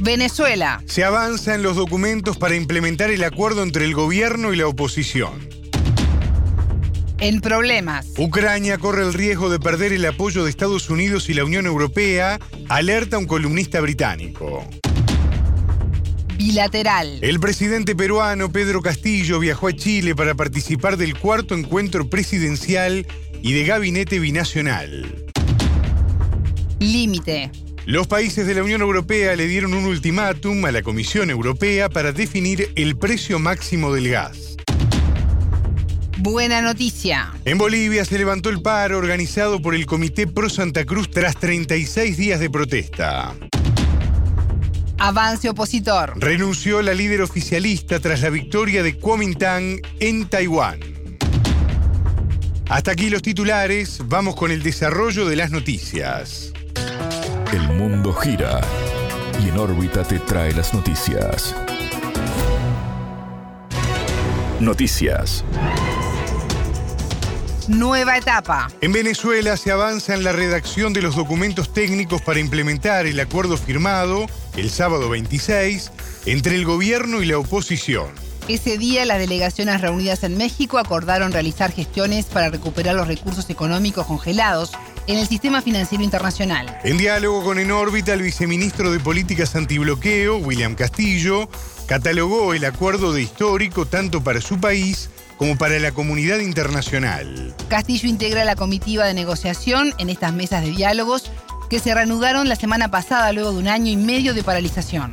Venezuela. Se avanza en los documentos para implementar el acuerdo entre el gobierno y la oposición. En problemas. Ucrania corre el riesgo de perder el apoyo de Estados Unidos y la Unión Europea, alerta un columnista británico. Bilateral. El presidente peruano Pedro Castillo viajó a Chile para participar del cuarto encuentro presidencial y de gabinete binacional. Límite. Los países de la Unión Europea le dieron un ultimátum a la Comisión Europea para definir el precio máximo del gas. Buena noticia. En Bolivia se levantó el paro organizado por el Comité Pro Santa Cruz tras 36 días de protesta. Avance opositor. Renunció la líder oficialista tras la victoria de Kuomintang en Taiwán. Hasta aquí los titulares, vamos con el desarrollo de las noticias. El mundo gira y en órbita te trae las noticias. Noticias. Nueva etapa. En Venezuela se avanza en la redacción de los documentos técnicos para implementar el acuerdo firmado el sábado 26 entre el gobierno y la oposición. Ese día las delegaciones reunidas en México acordaron realizar gestiones para recuperar los recursos económicos congelados en el sistema financiero internacional. En diálogo con En órbita, el viceministro de Políticas Antibloqueo, William Castillo, catalogó el acuerdo de histórico tanto para su país como para la comunidad internacional. Castillo integra la comitiva de negociación en estas mesas de diálogos que se reanudaron la semana pasada luego de un año y medio de paralización.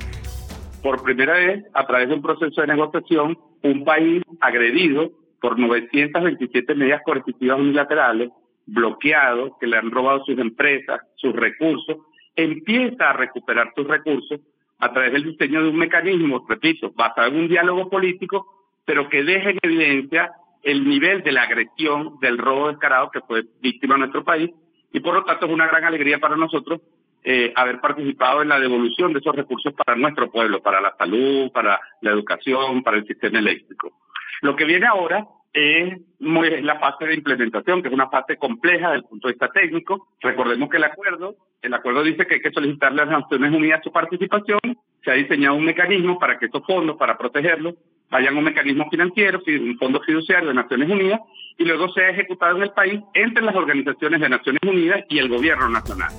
Por primera vez, a través de un proceso de negociación, un país agredido por 927 medidas coercitivas unilaterales, bloqueado, que le han robado sus empresas, sus recursos, empieza a recuperar sus recursos a través del diseño de un mecanismo, repito, basado en un diálogo político pero que deje en evidencia el nivel de la agresión, del robo descarado que fue víctima de nuestro país, y por lo tanto es una gran alegría para nosotros eh, haber participado en la devolución de esos recursos para nuestro pueblo, para la salud, para la educación, para el sistema eléctrico. Lo que viene ahora es la fase de implementación, que es una fase compleja desde el punto de vista técnico. Recordemos que el acuerdo, el acuerdo dice que hay que solicitarle a las Naciones Unidas su participación. Se ha diseñado un mecanismo para que estos fondos, para protegerlos, vayan a un mecanismo financiero, un fondo fiduciario de Naciones Unidas, y luego sea ejecutado en el país entre las organizaciones de Naciones Unidas y el gobierno nacional.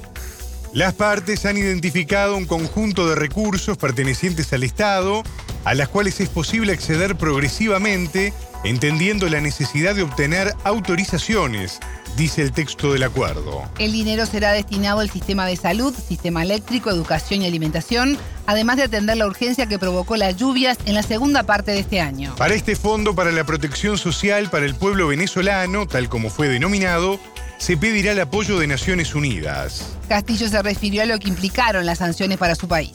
Las partes han identificado un conjunto de recursos pertenecientes al Estado, a las cuales es posible acceder progresivamente, entendiendo la necesidad de obtener autorizaciones, dice el texto del acuerdo. El dinero será destinado al sistema de salud, sistema eléctrico, educación y alimentación, además de atender la urgencia que provocó las lluvias en la segunda parte de este año. Para este Fondo para la Protección Social para el Pueblo Venezolano, tal como fue denominado, se pedirá el apoyo de Naciones Unidas. Castillo se refirió a lo que implicaron las sanciones para su país.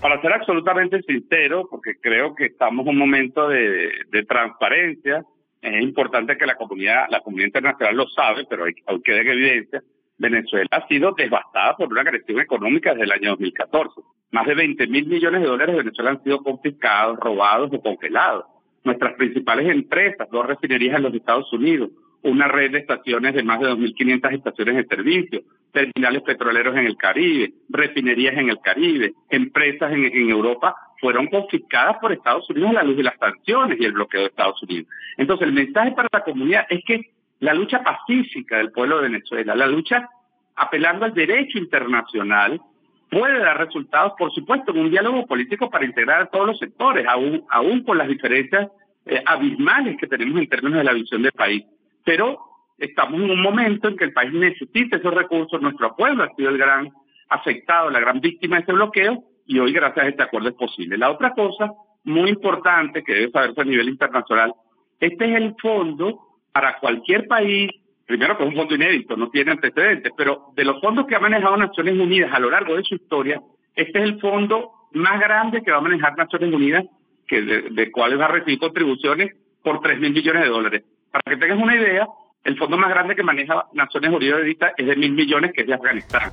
Para ser absolutamente sincero, porque creo que estamos en un momento de, transparencia, es importante que la comunidad, la comunidad internacional lo sabe, pero hay, hay que dar evidencia, Venezuela ha sido devastada por una agresión económica desde el año 2014. Más de 20 mil millones de dólares de Venezuela han sido confiscados, robados o congelados. Nuestras principales empresas, dos refinerías en los Estados Unidos, una red de estaciones de más de 2.500 estaciones de servicio, terminales petroleros en el Caribe, refinerías en el Caribe, empresas en, Europa fueron confiscadas por Estados Unidos a la luz de las sanciones y el bloqueo de Estados Unidos. Entonces, el mensaje para la comunidad es que la lucha pacífica del pueblo de Venezuela, la lucha apelando al derecho internacional, puede dar resultados, por supuesto, en un diálogo político para integrar a todos los sectores, aún, aún con las diferencias eh, abismales que tenemos en términos de la visión del país. Pero estamos en un momento en que el país necesita esos recursos, nuestro pueblo ha sido el gran afectado, la gran víctima de ese bloqueo, y hoy gracias a este acuerdo es posible. La otra cosa muy importante que debe saberse a nivel internacional, este es el fondo para cualquier país, primero que es un fondo inédito, no tiene antecedentes, pero de los fondos que ha manejado Naciones Unidas a lo largo de su historia, este es el fondo más grande que va a manejar Naciones Unidas, que de, cuáles va a recibir contribuciones por 3 mil millones de dólares. Para que tengas una idea, el fondo más grande que maneja Naciones Unidas es de mil millones, que es de Afganistán.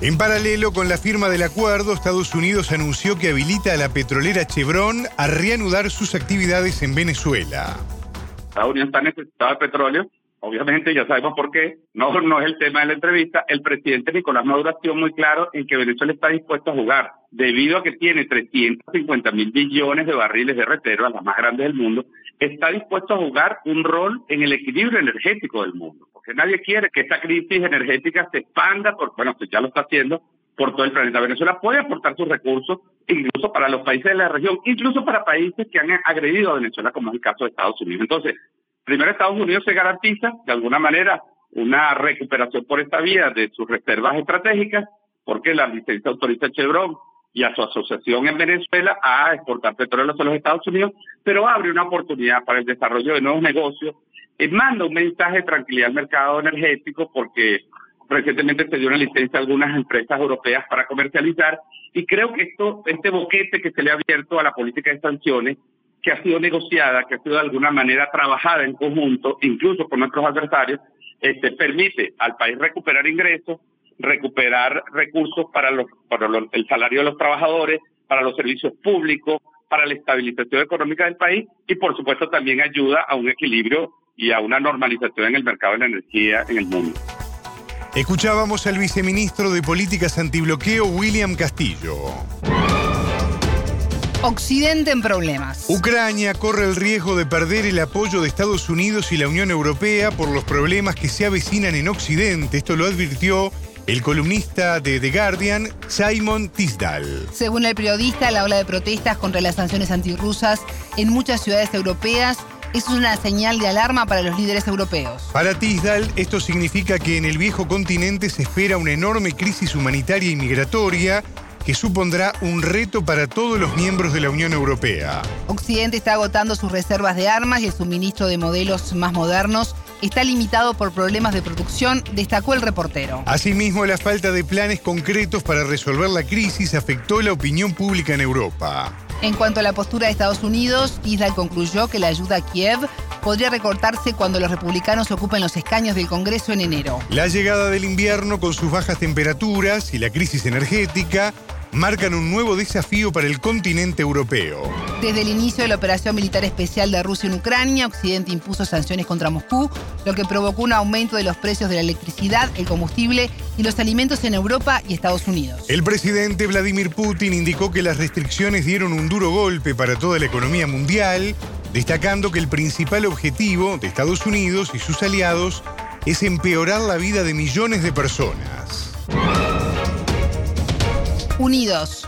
En paralelo con la firma del acuerdo, Estados Unidos anunció que habilita a la petrolera Chevron a reanudar sus actividades en Venezuela. Estados Unidos está necesitado de petróleo obviamente ya sabemos por qué, no, no es el tema de la entrevista, el presidente Nicolás Maduro ha sido muy claro en que Venezuela está dispuesto a jugar, debido a que tiene 350 mil billones de barriles de reserva, las más grandes del mundo, está dispuesto a jugar un rol en el equilibrio energético del mundo, porque nadie quiere que esta crisis energética se expanda, por, bueno, pues ya lo está haciendo, por todo el planeta. Venezuela puede aportar sus recursos, incluso para los países de la región, incluso para países que han agredido a Venezuela, como es el caso de Estados Unidos. Entonces, Primero, Estados Unidos se garantiza, de alguna manera, una recuperación por esta vía de sus reservas estratégicas, porque la licencia autoriza Chevron y a su asociación en Venezuela a exportar petróleo a los Estados Unidos, pero abre una oportunidad para el desarrollo de nuevos negocios, y manda un mensaje de tranquilidad al mercado energético porque recientemente se dio una licencia a algunas empresas europeas para comercializar y creo que esto, este boquete que se le ha abierto a la política de sanciones que ha sido negociada, que ha sido de alguna manera trabajada en conjunto, incluso con nuestros adversarios, este, permite al país recuperar ingresos, recuperar recursos para, los, para el salario de los trabajadores, para los servicios públicos, para la estabilización económica del país y por supuesto también ayuda a un equilibrio y a una normalización en el mercado de la energía en el mundo. Escuchábamos al viceministro de Políticas Antibloqueo, William Castillo. Occidente en problemas. Ucrania corre el riesgo de perder el apoyo de Estados Unidos y la Unión Europea por los problemas que se avecinan en Occidente. Esto lo advirtió el columnista de The Guardian, Simon Tisdal. Según el periodista, la ola de protestas contra las sanciones antirrusas en muchas ciudades europeas es una señal de alarma para los líderes europeos. Para Tisdal, esto significa que en el viejo continente se espera una enorme crisis humanitaria y migratoria que supondrá un reto para todos los miembros de la Unión Europea. Occidente está agotando sus reservas de armas y el suministro de modelos más modernos está limitado por problemas de producción, destacó el reportero. Asimismo, la falta de planes concretos para resolver la crisis afectó la opinión pública en Europa. En cuanto a la postura de Estados Unidos, Israel concluyó que la ayuda a Kiev podría recortarse cuando los republicanos ocupen los escaños del Congreso en enero. La llegada del invierno con sus bajas temperaturas y la crisis energética marcan un nuevo desafío para el continente europeo. Desde el inicio de la operación militar especial de Rusia en Ucrania, Occidente impuso sanciones contra Moscú, lo que provocó un aumento de los precios de la electricidad, el combustible y los alimentos en Europa y Estados Unidos. El presidente Vladimir Putin indicó que las restricciones dieron un duro golpe para toda la economía mundial, destacando que el principal objetivo de Estados Unidos y sus aliados es empeorar la vida de millones de personas.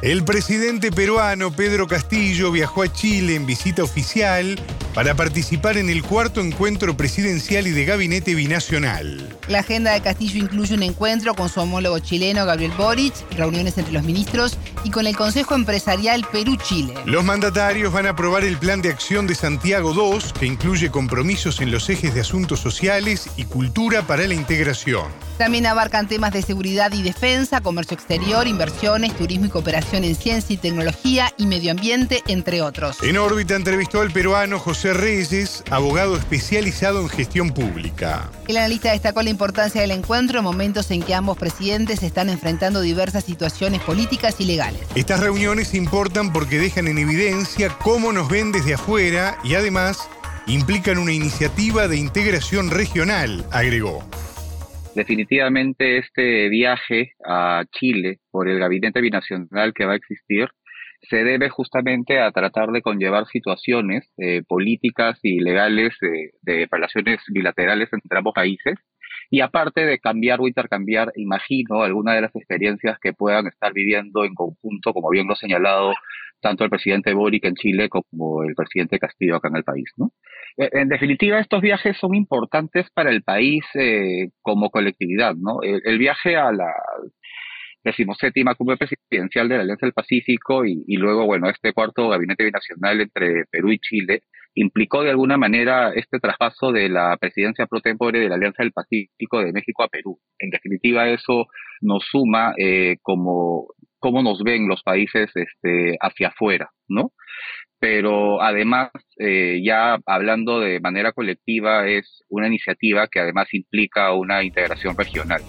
El presidente peruano Pedro Castillo viajó a Chile en visita oficial para participar en el cuarto encuentro presidencial y de gabinete binacional. La agenda de Castillo incluye un encuentro con su homólogo chileno Gabriel Boric, reuniones entre los ministros y con el Consejo Empresarial Perú-Chile. Los mandatarios van a aprobar el Plan de Acción de Santiago II, que incluye compromisos en los ejes de asuntos sociales y cultura para la integración. También abarcan temas de seguridad y defensa, comercio exterior, inversiones, turismo y cooperación en ciencia y tecnología y medio ambiente, entre otros. En órbita entrevistó al peruano José Reyes, abogado especializado en gestión pública. El analista destacó la importancia del encuentro en momentos en que ambos presidentes están enfrentando diversas situaciones políticas y legales. Estas reuniones importan porque dejan en evidencia cómo nos ven desde afuera y además implican una iniciativa de integración regional, agregó. Definitivamente este viaje a Chile por el gabinete binacional que va a existir se debe justamente a tratar de conllevar situaciones eh, políticas y legales de relaciones bilaterales entre ambos países y aparte de cambiar o intercambiar, imagino, algunas de las experiencias que puedan estar viviendo en conjunto, como bien lo ha señalado tanto el presidente Boric en Chile como el presidente Castillo acá en el país. ¿no? Eh, en definitiva, estos viajes son importantes para el país eh, como colectividad. ¿no? El, viaje a la decimoséptima cumbre presidencial de la Alianza del Pacífico y, luego, bueno, este cuarto gabinete binacional entre Perú y Chile implicó de alguna manera este traspaso de la presidencia pro tempore de la Alianza del Pacífico de México a Perú. En definitiva, eso nos suma eh, como cómo nos ven los países este, hacia afuera, ¿no? Pero además, eh, ya hablando de manera colectiva, es una iniciativa que además implica una integración regional.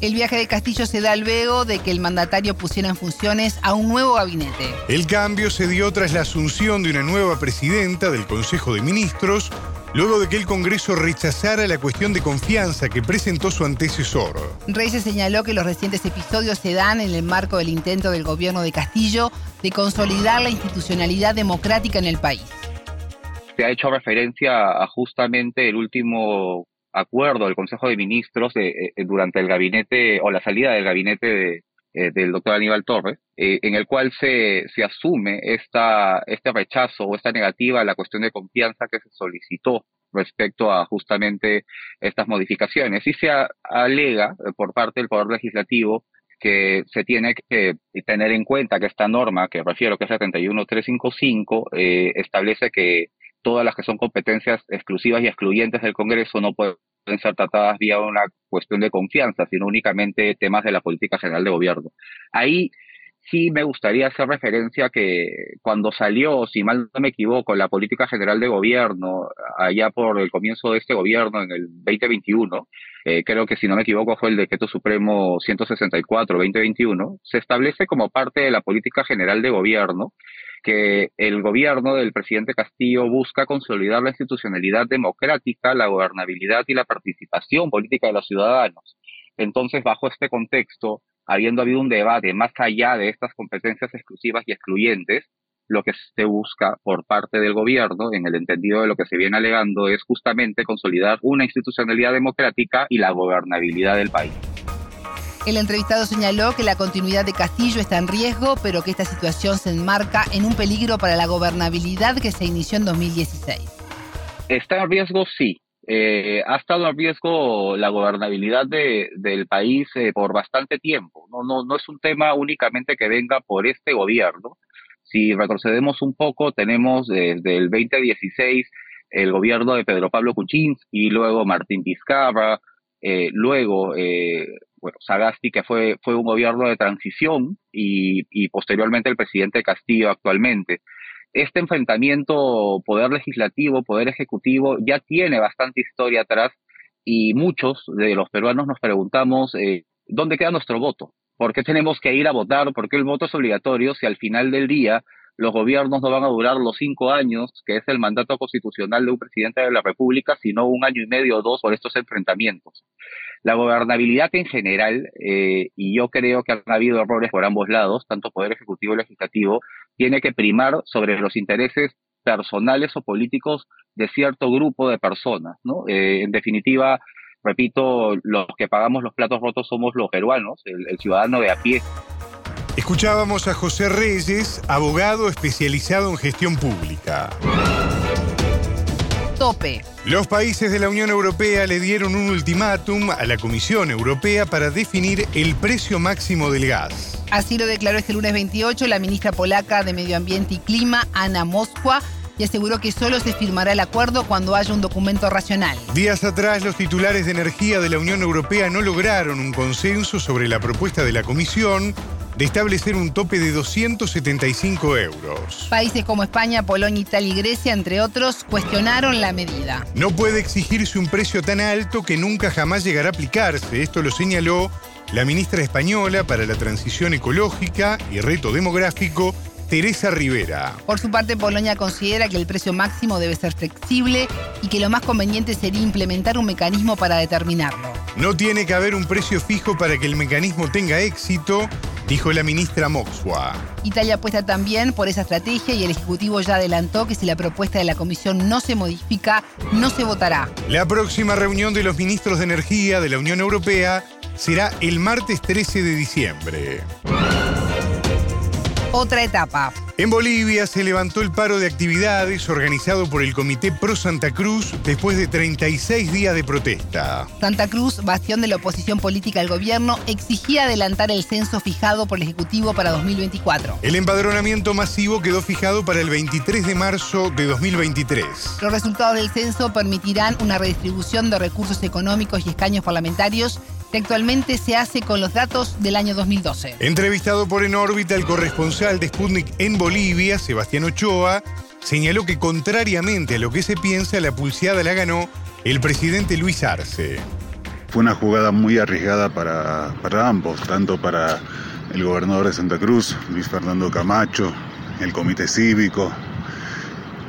El viaje de Castillo se da luego de que el mandatario pusiera en funciones a un nuevo gabinete. El cambio se dio tras la asunción de una nueva presidenta del Consejo de Ministros, luego de que el Congreso rechazara la cuestión de confianza que presentó su antecesor. Reyes señaló que los recientes episodios se dan en el marco del intento del gobierno de Castillo de consolidar la institucionalidad democrática en el país. Se ha hecho referencia a justamente el último acuerdo del Consejo de Ministros eh, eh, durante el gabinete o la salida del gabinete eh, del doctor Aníbal Torres, en el cual se, se asume esta, este rechazo o esta negativa a la cuestión de confianza que se solicitó respecto a justamente estas modificaciones. Y se alega por parte del Poder Legislativo que se tiene que tener en cuenta que esta norma, que refiero que es 71355, eh, establece que todas las que son competencias exclusivas y excluyentes del Congreso no pueden ser tratadas vía una cuestión de confianza, sino únicamente temas de la política general de gobierno. Ahí sí me gustaría hacer referencia que cuando salió, si mal no me equivoco, la política general de gobierno, allá por el comienzo de este gobierno en el 2021, eh, creo que si no me equivoco fue el decreto supremo 164-2021, se establece como parte de la política general de gobierno que el gobierno del presidente Castillo busca consolidar la institucionalidad democrática, la gobernabilidad y la participación política de los ciudadanos. Entonces, bajo este contexto, habiendo habido un debate más allá de estas competencias exclusivas y excluyentes, lo que se busca por parte del gobierno, en el entendido de lo que se viene alegando, es justamente consolidar una institucionalidad democrática y la gobernabilidad del país. El entrevistado señaló que la continuidad de Castillo está en riesgo, pero que esta situación se enmarca en un peligro para la gobernabilidad que se inició en 2016. Está en riesgo, sí. Eh, ha estado en riesgo la gobernabilidad del país eh, por bastante tiempo. No, no, no es un tema únicamente que venga por este gobierno. Si retrocedemos un poco, tenemos desde el 2016 el gobierno de Pedro Pablo Kuczynski, luego Martín Vizcarra, eh, luego bueno, Sagasti, que fue, fue un gobierno de transición, y, y posteriormente el presidente Castillo actualmente. Este enfrentamiento poder legislativo, poder ejecutivo, ya tiene bastante historia atrás y muchos de los peruanos nos preguntamos eh, dónde queda nuestro voto, por qué tenemos que ir a votar, por qué el voto es obligatorio si al final del día los gobiernos no van a durar los cinco años, que es el mandato constitucional de un presidente de la República, sino un año y medio o dos por estos enfrentamientos. La gobernabilidad en general, eh, y yo creo que han habido errores por ambos lados, tanto Poder Ejecutivo y Legislativo, tiene que primar sobre los intereses personales o políticos de cierto grupo de personas. ¿no? Eh, en definitiva, repito, los que pagamos los platos rotos somos los peruanos, el ciudadano de a pie. Escuchábamos a José Reyes, abogado especializado en gestión pública. Tope. Los países de la Unión Europea le dieron un ultimátum a la Comisión Europea para definir el precio máximo del gas. Así lo declaró este lunes 28 la ministra polaca de Medio Ambiente y Clima, Ana Moskwa, y aseguró que solo se firmará el acuerdo cuando haya un documento racional. Días atrás, los titulares de energía de la Unión Europea no lograron un consenso sobre la propuesta de la Comisión de establecer un tope de 275 euros. Países como España, Polonia, Italia y Grecia, entre otros, cuestionaron la medida. No puede exigirse un precio tan alto que nunca jamás llegará a aplicarse. Esto lo señaló la ministra española para la Transición Ecológica y Reto Demográfico, Teresa Rivera. Por su parte, Polonia considera que el precio máximo debe ser flexible y que lo más conveniente sería implementar un mecanismo para determinarlo. No tiene que haber un precio fijo para que el mecanismo tenga éxito dijo la ministra Moxua. Italia apuesta también por esa estrategia y el Ejecutivo ya adelantó que si la propuesta de la Comisión no se modifica, no se votará. La próxima reunión de los ministros de Energía de la Unión Europea será el martes 13 de diciembre. Otra etapa. En Bolivia se levantó el paro de actividades organizado por el Comité Pro Santa Cruz después de 36 días de protesta. Santa Cruz, bastión de la oposición política al gobierno, exigía adelantar el censo fijado por el Ejecutivo para 2024. El empadronamiento masivo quedó fijado para el 23 de marzo de 2023. Los resultados del censo permitirán una redistribución de recursos económicos y escaños parlamentarios que actualmente se hace con los datos del año 2012. Entrevistado por En órbita, el corresponsal de Sputnik en Bolivia, Sebastián Ochoa, señaló que contrariamente a lo que se piensa, la pulseada la ganó el presidente Luis Arce. Fue una jugada muy arriesgada para, para ambos, tanto para el gobernador de Santa Cruz, Luis Fernando Camacho, el comité cívico.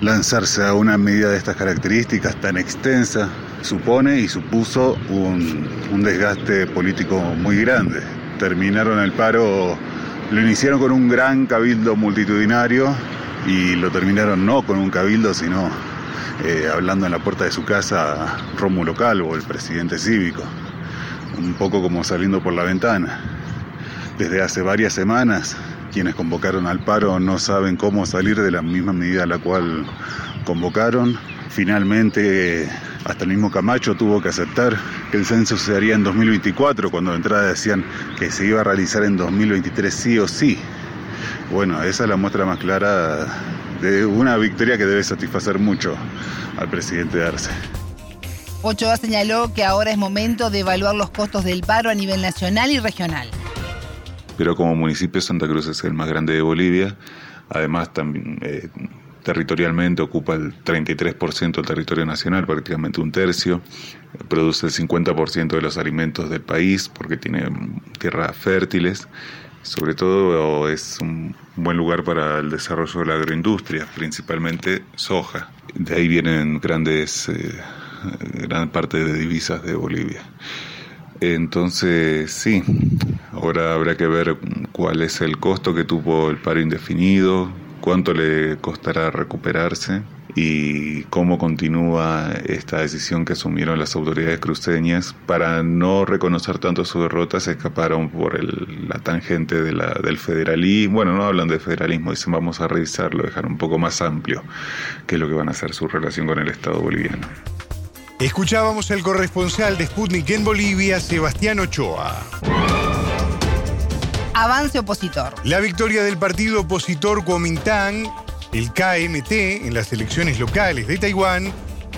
Lanzarse a una medida de estas características tan extensa supone y supuso un, un desgaste político muy grande. Terminaron el paro, lo iniciaron con un gran cabildo multitudinario y lo terminaron no con un cabildo, sino eh, hablando en la puerta de su casa Rómulo Calvo, el presidente cívico, un poco como saliendo por la ventana. Desde hace varias semanas, quienes convocaron al paro no saben cómo salir de la misma medida a la cual convocaron. Finalmente, hasta el mismo Camacho tuvo que aceptar que el censo se haría en 2024, cuando de entrada decían que se iba a realizar en 2023 sí o sí. Bueno, esa es la muestra más clara de una victoria que debe satisfacer mucho al presidente Arce. Ochoa señaló que ahora es momento de evaluar los costos del paro a nivel nacional y regional. Pero como municipio Santa Cruz es el más grande de Bolivia, además también eh, territorialmente ocupa el 33% del territorio nacional, prácticamente un tercio, produce el 50% de los alimentos del país porque tiene tierras fértiles sobre todo es un buen lugar para el desarrollo de la agroindustria, principalmente soja. De ahí vienen grandes, eh, gran parte de divisas de Bolivia. Entonces, sí, ahora habrá que ver cuál es el costo que tuvo el paro indefinido, cuánto le costará recuperarse y cómo continúa esta decisión que asumieron las autoridades cruceñas. Para no reconocer tanto su derrota se escaparon por el, la tangente del federalismo. Bueno no hablan de federalismo dicen vamos a revisarlo dejar un poco más amplio qué es lo que van a hacer su relación con el Estado boliviano Escuchábamos al corresponsal de Sputnik en Bolivia, Sebastián Ochoa. Avance opositor. La victoria del partido opositor Kuomintang el KMT en las elecciones locales de Taiwán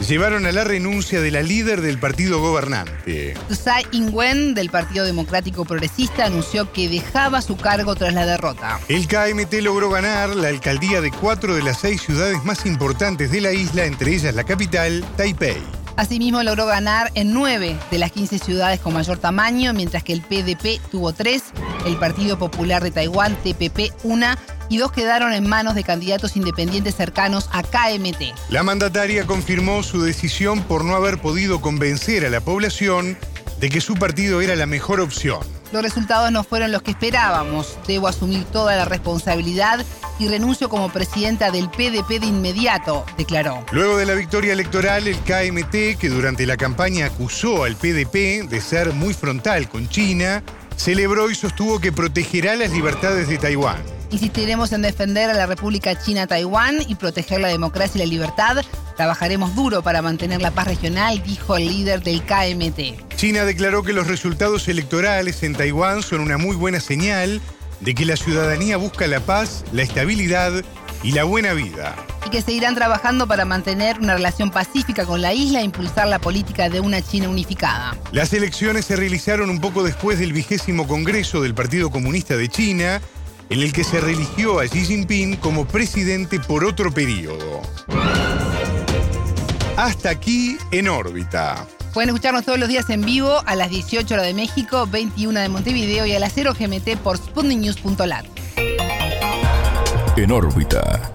llevaron a la renuncia de la líder del partido gobernante. Tsai Ing-wen del Partido Democrático Progresista anunció que dejaba su cargo tras la derrota. El KMT logró ganar la alcaldía de cuatro de las seis ciudades más importantes de la isla, entre ellas la capital, Taipei. Asimismo logró ganar en nueve de las 15 ciudades con mayor tamaño, mientras que el PDP tuvo tres, el Partido Popular de Taiwán, TPP, una, y dos quedaron en manos de candidatos independientes cercanos a KMT. La mandataria confirmó su decisión por no haber podido convencer a la población de que su partido era la mejor opción. Los resultados no fueron los que esperábamos. Debo asumir toda la responsabilidad y renuncio como presidenta del PDP de inmediato, declaró. Luego de la victoria electoral, el KMT, que durante la campaña acusó al PDP de ser muy frontal con China, celebró y sostuvo que protegerá las libertades de Taiwán. Insistiremos en defender a la República China Taiwán y proteger la democracia y la libertad. Trabajaremos duro para mantener la paz regional, dijo el líder del KMT. China declaró que los resultados electorales en Taiwán son una muy buena señal de que la ciudadanía busca la paz, la estabilidad y la buena vida. Y que seguirán trabajando para mantener una relación pacífica con la isla e impulsar la política de una China unificada. Las elecciones se realizaron un poco después del vigésimo Congreso del Partido Comunista de China, en el que se religió a Xi Jinping como presidente por otro periodo. Hasta aquí en órbita. Pueden escucharnos todos los días en vivo a las 18 horas de México, 21 de Montevideo y a las 0 GMT por sputniknews.lat. En órbita.